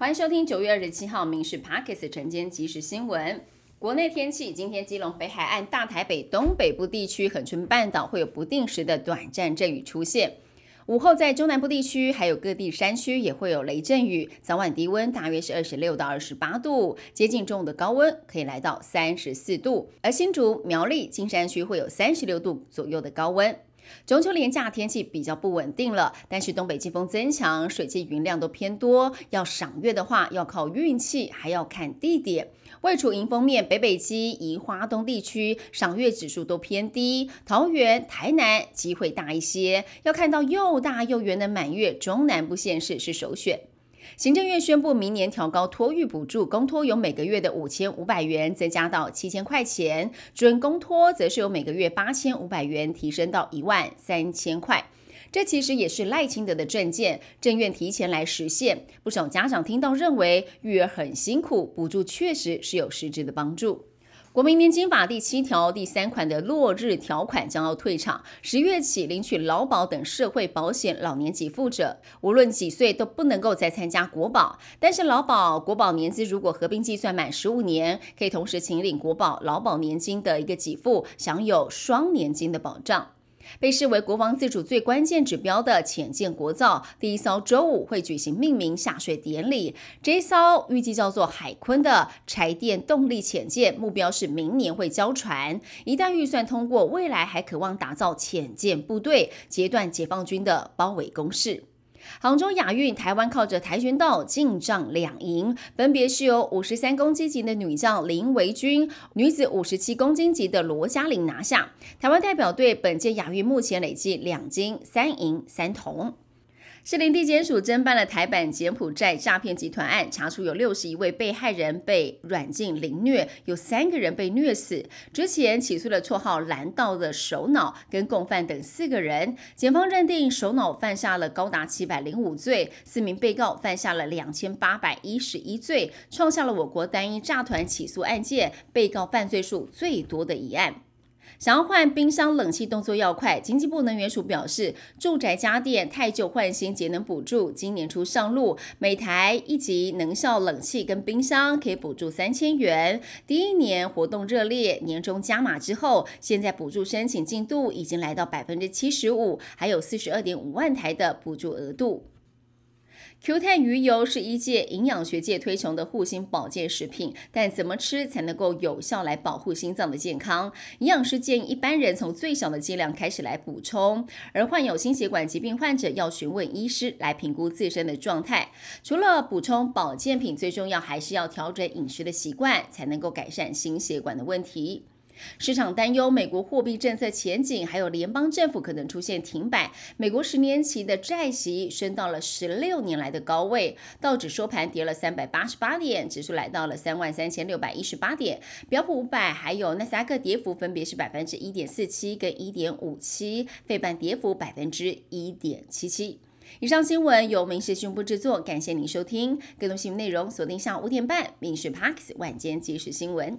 欢迎收听九月二十七号《民事 Pockets》晨间即时新闻。国内天气，今天基隆北海岸、大台北东北部地区、恒春半岛会有不定时的短暂阵雨出现。午后在中南部地区还有各地山区也会有雷阵雨。早晚低温大约是二十六到二十八度，接近中午的高温可以来到三十四度。而新竹、苗栗、金山区会有三十六度左右的高温。中秋连假天气比较不稳定了，但是东北季风增强，水汽云量都偏多，要赏月的话要靠运气，还要看地点。位处迎风面，北北基、宜花东地区赏月指数都偏低，桃园、台南机会大一些。要看到又大又圆的满月，中南部县市是首选。行政院宣布，明年调高托育补助，公托由每个月的五千五百元增加到七千块钱，准公托则是由每个月八千五百元提升到一万三千块。这其实也是赖清德的政见，政院提前来实现。不少家长听到认为育儿很辛苦，补助确实是有实质的帮助。国民年金法第七条第三款的落日条款将要退场，十月起领取劳保等社会保险老年给付者，无论几岁都不能够再参加国保。但是劳保、国保年资如果合并计算满十五年，可以同时请领国保、劳保年金的一个给付，享有双年金的保障。被视为国防自主最关键指标的浅舰国造第一艘周五会举行命名下水典礼。这一艘预计叫做海鲲的柴电动力潜舰，目标是明年会交船。一旦预算通过，未来还渴望打造潜舰部队，截断解放军的包围攻势。杭州亚运，台湾靠着跆拳道进账两银，分别是由五十三公斤级的女将林维君、女子五十七公斤级的罗嘉玲拿下。台湾代表队本届亚运目前累计两金三银三铜。士林地检署侦办了台版柬埔寨诈骗集团案，查出有六十一位被害人被软禁凌虐，有三个人被虐死。之前起诉了绰号“蓝道”的首脑跟共犯等四个人，检方认定首脑犯下了高达七百零五罪，四名被告犯下了两千八百一十一罪，创下了我国单一诈团起诉案件被告犯罪数最多的一案。想要换冰箱冷气动作要快，经济部能源署表示，住宅家电太旧换新节能补助今年初上路，每台一级能效冷气跟冰箱可以补助三千元。第一年活动热烈，年终加码之后，现在补助申请进度已经来到百分之七十五，还有四十二点五万台的补助额度。Q 碳鱼油是一届营养学界推崇的护心保健食品，但怎么吃才能够有效来保护心脏的健康？营养师建议一般人从最小的剂量开始来补充，而患有心血管疾病患者要询问医师来评估自身的状态。除了补充保健品，最重要还是要调整饮食的习惯，才能够改善心血管的问题。市场担忧美国货币政策前景，还有联邦政府可能出现停摆。美国十年期的债息升到了十六年来的高位，道指收盘跌了三百八十八点，指数来到了三万三千六百一十八点。标普五百还有纳斯达克跌幅分别是百分之一点四七跟一点五七，费半跌幅百分之一点七七。以上新闻由民事宣布制作，感谢您收听。更多新闻内容锁定下午五点半《民事 Parks 晚间即时新闻》。